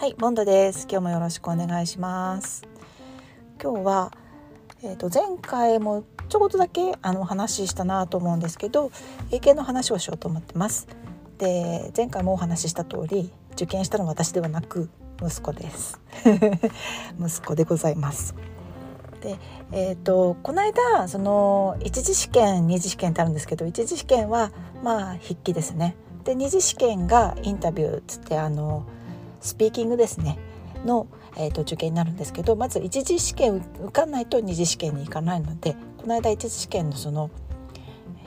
はい、ボンドです。今日もよろしくお願いします。今日はえっ、と前回もちょこっとだけあの話したなと思うんですけど、英検の話をしようと思ってます。で、前回もお話しした通り、受験したのは私ではなく息子です。息子でございます。で、えっ、とこの間その一次試験、二次試験ってあるんですけど、一次試験はまあ筆記ですね。で、二次試験がインタビューっつってあのスピーキングですねの、えーと、受験になるんですけどまず一次試験受かんないと二次試験に行かないのでこの間一次試験のその、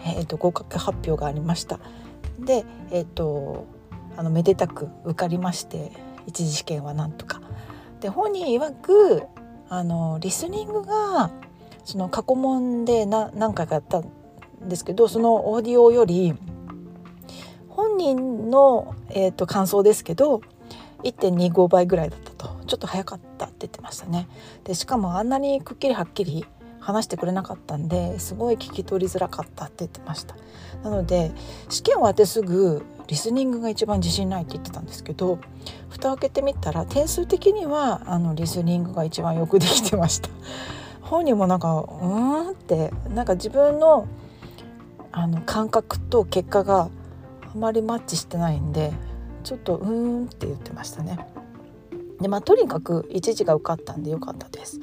えーと、合格発表がありました。で、えーと、あのめでたく受かりまして一次試験はなんとか。で本人曰くあのリスニングがその過去問でな何回かやったんですけどそのオーディオより本人の、えー、と感想ですけど1.25倍ぐらいだったと。ちょっと早かったって言ってましたね。でしかもあんなにくっきりはっきり話してくれなかったんですごい聞き取りづらかったって言ってました。なので試験終わってすぐリスニングが一番自信ないって言ってたんですけど蓋を開けてみたら点数的にはあのリスニングが一番よくできてました。本人もなんかうーんってなんか自分のあの感覚と結果があまりマッチしてないんでちょっとうーんって言ってましたね。でまあとにかく一次が受かったんでよかったです。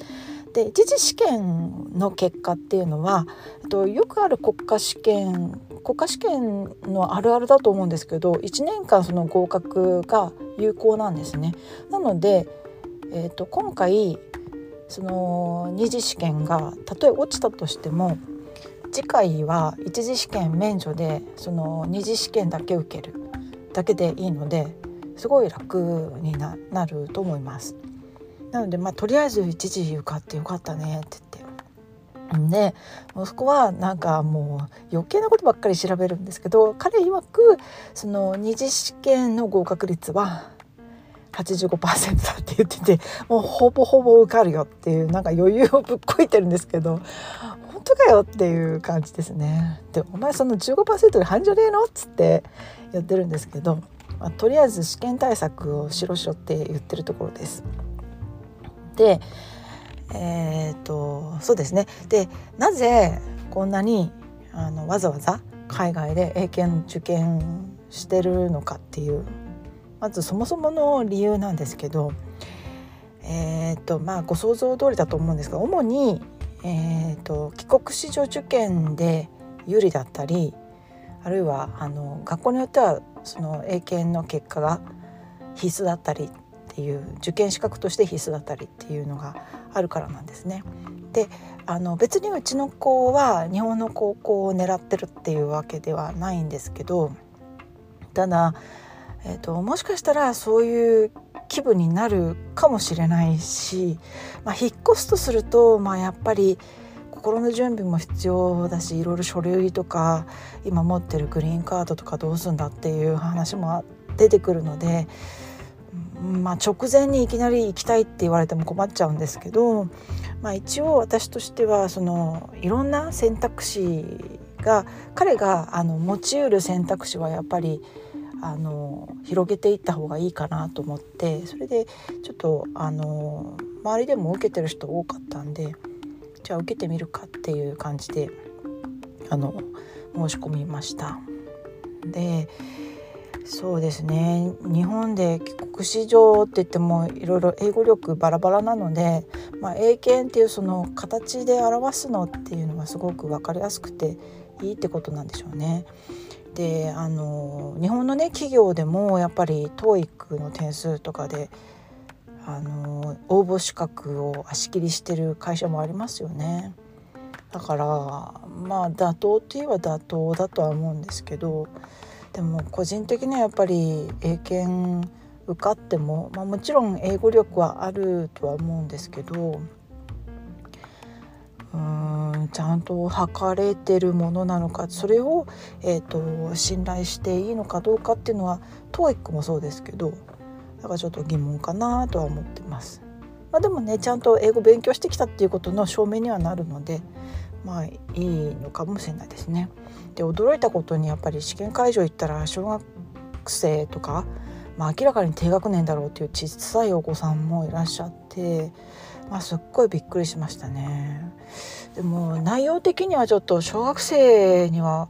で一次試験の結果っていうのは、えっと、よくある国家試験国家試験のあるあるだと思うんですけど1年間その合格が有効なんですね。なので、えっと、今回その二次試験がたとえ落ちたとしても次回は一次試験免除でその二次試験だけ受けるだけでいいのですごい楽になると思います。なのでまあとりあえず一時受かってよかったねって言ってで息子はなんかもう余計なことばっかり調べるんですけど彼曰くその二次試験の合格率は85%だって言っててもうほぼほぼ受かるよっていうなんか余裕をぶっこいてるんですけど本当かよっていう感じですね。でお前その15%で半じゃねえのっつってやってるんですけど、まあ、とりあえず試験対策をしろしろって言ってるところです。でえー、っとそうですねでなぜこんなにあのわざわざ海外で英検受験してるのかっていうまずそもそもの理由なんですけどえー、っとまあご想像通りだと思うんですが主に、えー、と帰国子女受験で有利だったりあるいはあの学校によってはその英検の結果が必須だったりっていう受験資格として必須だったりっていうのがあるからなんですね。であの別にうちの子は日本の高校を狙ってるっていうわけではないんですけどただ、えーと、もしかしたらそういう気分になるかもしれないし、まあ、引っ越すとすると、まあ、やっぱり心の準備も必要だしいろいろ書類とか今持ってるグリーンカードとかどうするんだっていう話も出てくるので、まあ、直前にいきなり行きたいって言われても困っちゃうんですけど、まあ、一応私としてはそのいろんな選択肢が彼があの持ちうる選択肢はやっぱりあの広げていった方がいいかなと思ってそれでちょっとあの周りでも受けてる人多かったんでじゃあ受けてみるかっていう感じであの申し込みました。でそうですね日本で帰国子女って言ってもいろいろ英語力バラバラなので、まあ、英検っていうその形で表すのっていうのがすごく分かりやすくていいってことなんでしょうね。であの日本のね企業でもやっぱり TOEIC の点数とかであの応募資格を足切りしてる会社もありますよね。だからまあ妥当って言えば妥当だとは思うんですけどでも個人的にはやっぱり英検受かっても、まあ、もちろん英語力はあるとは思うんですけどちゃんと測れてるものなのかそれを、えーと、信頼していいのかどうかっていうのは TOEIC もそうですけどだからちょっと疑問かなとは思ってます。まあ、でもねちゃんと英語勉強してきたっていうことの証明にはなるのでまあいいのかもしれないですね。で驚いたことにやっぱり試験会場行ったら小学生とかまあ、明らかに低学年だろうっていう小さいお子さんもいらっしゃって、まあ、すっごいびっくりしましたね。でも内容的にはちょっと小学生には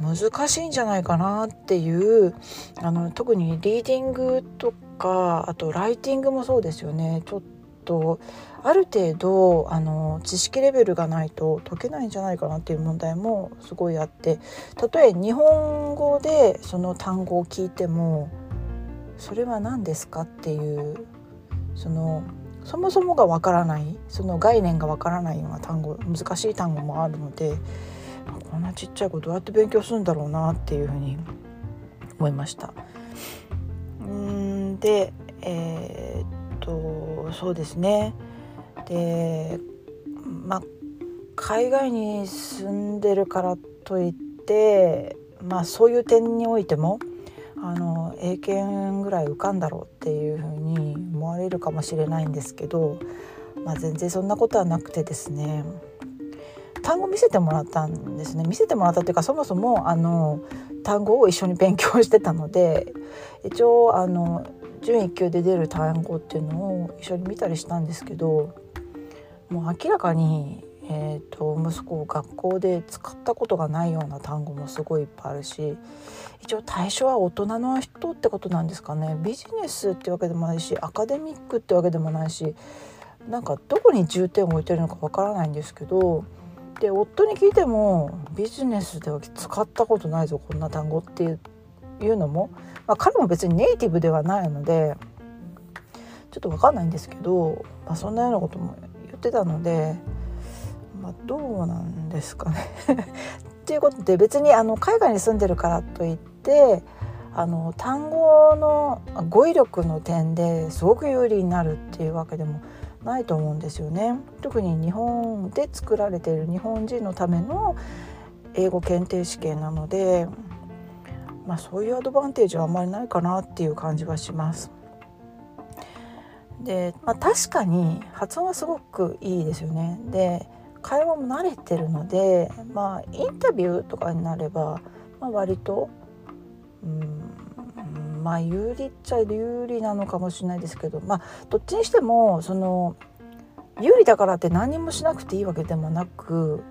難しいんじゃないかなっていうあの特にリーディングとかあとライティングもそうですよねちょっとある程度あの知識レベルがないと解けないんじゃないかなっていう問題もすごいあって例え日本語でその単語を聞いてもそれは何ですかっていうそのそもそもがわからないその概念がわからないような単語難しい単語もあるのでこんなちっちゃい子どうやって勉強するんだろうなっていうふうに思いました。うんでえー、っとそうですねでまあ海外に住んでるからといってまあそういう点においてもあの英検ぐらい受かんだろうっていうふうに思われるかもしれないんですけど、まあ、全然そんなことはなくてですね単語見せてもらったんですね。見せてもらったっていうかそもそもあの単語を一緒に勉強してたので一応あの準1級で出る単語っていうのを一緒に見たりしたんですけどもう明らかに、えーと、息子を学校で使ったことがないような単語もすごいいっぱいあるし一応対象は大人の人ってことなんですかね。ビジネスってわけでもないしアカデミックってわけでもないしなんかどこに重点を置いてるのかわからないんですけどで夫に聞いてもビジネスでは使ったことないぞこんな単語っていうのも、まあ、彼も別にネイティブではないのでちょっと分かんないんですけど、まあ、そんなようなことも言ってたので、どうなんですかね っていうことで別にあの海外に住んでるからといってあの単語の語彙力の点ですごく有利になるっていうわけでもないと思うんですよね。特に日本で作られている日本人のための英語検定試験なので、まあ、そういうアドバンテージはあんまりないかなっていう感じはします。で、まあ、確かに発音はすごくいいですよね。で会話も慣れてるので、まあ、インタビューとかになれば、まあ、割と、うん、まあ有利っちゃ有利なのかもしれないですけど、まあ、どっちにしてもその有利だからって何もしなくていいわけでもなく、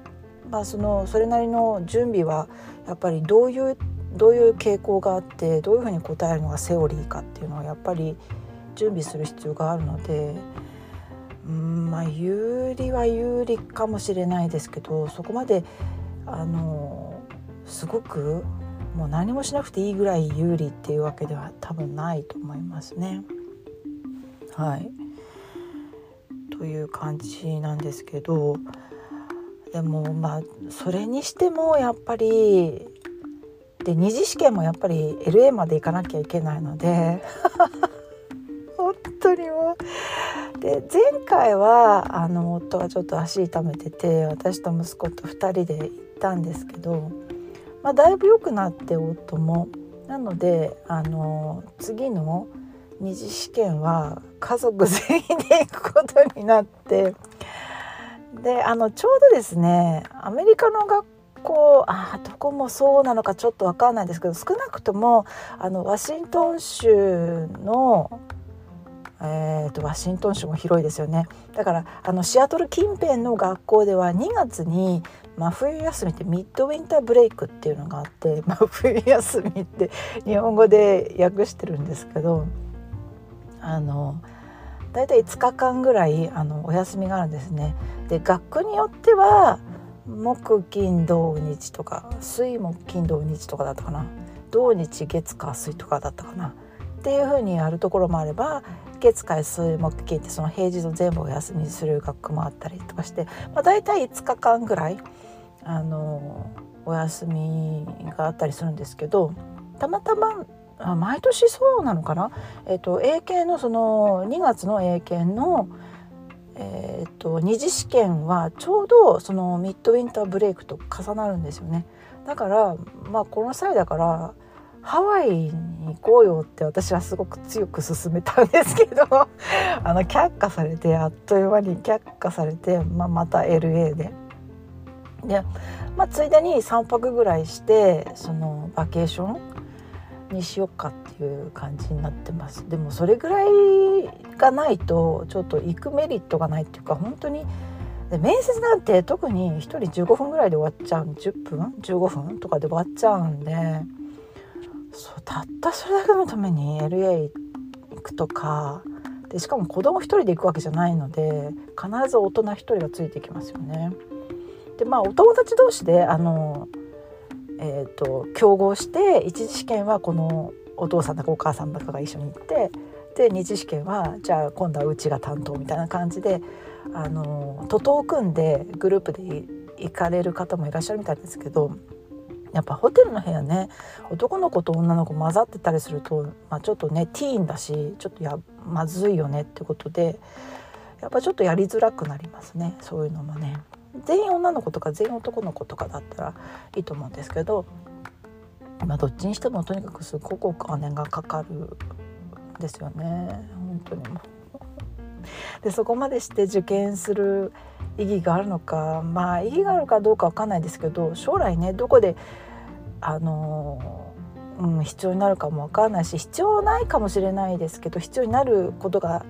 まあ、そのそれなりの準備はやっぱりどういうどういう傾向があってどういうふうに答えるのがセオリーかっていうのはやっぱり準備する必要があるので。うんまあ有利は有利かもしれないですけどそこまであのすごくもう何もしなくていいぐらい有利っていうわけでは多分ないと思いますね。はいという感じなんですけどでもまあそれにしてもやっぱりで二次試験もやっぱり LA まで行かなきゃいけないので当にもうで前回はあの夫がちょっと足痛めてて私と息子と2人で行ったんですけど、まあ、だいぶ良くなって夫も。なのであの次の二次試験は家族全員で行くことになってであのちょうどですねアメリカの学校あどこもそうなのかちょっと分かんないですけど少なくともあのワシントン州のえーと、ワシントン州も広いですよね。だからあのシアトル近辺の学校では2月に真冬休みってミッドウィンターブレイクっていうのがあって真 冬休みって日本語で訳してるんですけどあの大体5日間ぐらいあのお休みがあるんですね。で学区によっては木金土日とか水木金土日とかだったかな。土日月火水とかだったかな。っていうふうにやるところもあれば月火水木金ってその平日の全部お休みする学区もあったりとかして、まあ、大体5日間ぐらいあのお休みがあったりするんですけどたまたまあ毎年そうなのかな、えーと、英検のその2月の英検の、えーと、二次試験はちょうどそのミッドウィンターブレイクと重なるんですよね。だからまあこの際だからハワイに行こうよって私はすごく強く勧めたんですけど あの却下されてあっという間に却下されて、まあ、また LA で。で、まあ、ついでに3泊ぐらいしてそのバケーションにしようかっていう感じになってますでもそれぐらいがないとちょっと行くメリットがないっていうか本当にで面接なんて特に1人15分ぐらいで終わっちゃう10分？15分とかで終わっちゃうんでそうたったそれだけのために LA 行くとかでしかも子供1人で行くわけじゃないので必ず大人1人がついてきますよね。でまあお友達同士であのえーと、競合して一次試験はこのお父さんだかお母さんだかが一緒に行ってで二次試験はじゃあ今度はうちが担当みたいな感じであの徒党を組んでグループで行かれる方もいらっしゃるみたいですけどやっぱホテルの部屋ね男の子と女の子混ざってたりすると、まあ、ちょっとねティーンだしちょっとやまずいよねってことでやっぱちょっとやりづらくなりますねそういうのもね。全員女の子とか全員男の子とかだったらいいと思うんですけど、まあ、どっちにしてもとにかくすごくお金がかかるんですよね本当にもでそこまでして受験する意義があるのかまあ意義があるかどうかわかんないですけど将来ねどこであの、うん、必要になるかもわかんないし必要ないかもしれないですけど必要になることが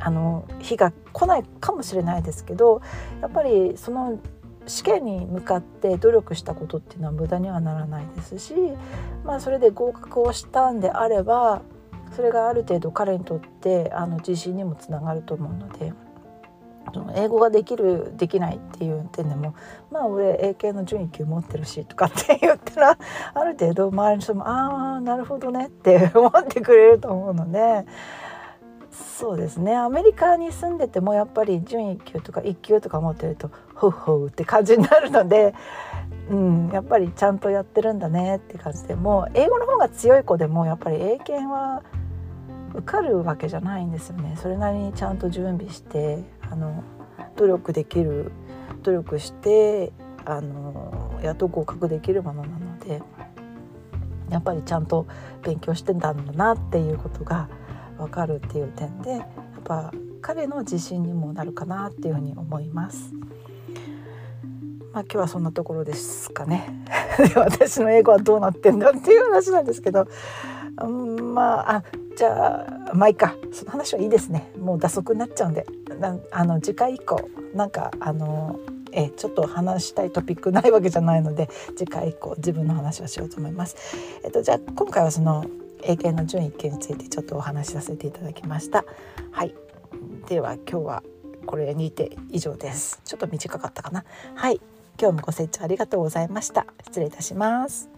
あの日が来ないかもしれないですけどやっぱりその試験に向かって努力したことっていうのは無駄にはならないですし、まあ、それで合格をしたんであればそれがある程度彼にとってあの自信にもつながると思うので。英語ができるできないっていう点でもまあ俺英検の準1級持ってるしとかって言ったらある程度周りの人もああなるほどねって思ってくれると思うのでそうですねアメリカに住んでてもやっぱり準1級とか1級とか持ってるとホウホウって感じになるので、うん、やっぱりちゃんとやってるんだねって感じでも英語の方が強い子でもやっぱり英検は受かるわけじゃないんですよねそれなりにちゃんと準備してあの努力できる努力してあのやっと合格できるものなのでやっぱりちゃんと勉強してたんだなっていうことが分かるっていう点でやっぱ彼の自信にもなるかなっていうふうに思います。まあ、今日はそんなところですかね。私の英語はどうなってんだっていう話なんですけど、うん、まああじゃあまあいいか。その話はいいですね。もう打足になっちゃうんで。なあの次回以降なんかあのえちょっと話したいトピックないわけじゃないので次回以降自分の話をしようと思います。えっと、じゃあ今回はその英検の準1級についてちょっとお話しさせていただきました。はい。では今日はこれにて以上です。ちょっと短かったかな。はい。今日もご清聴ありがとうございました。失礼いたします。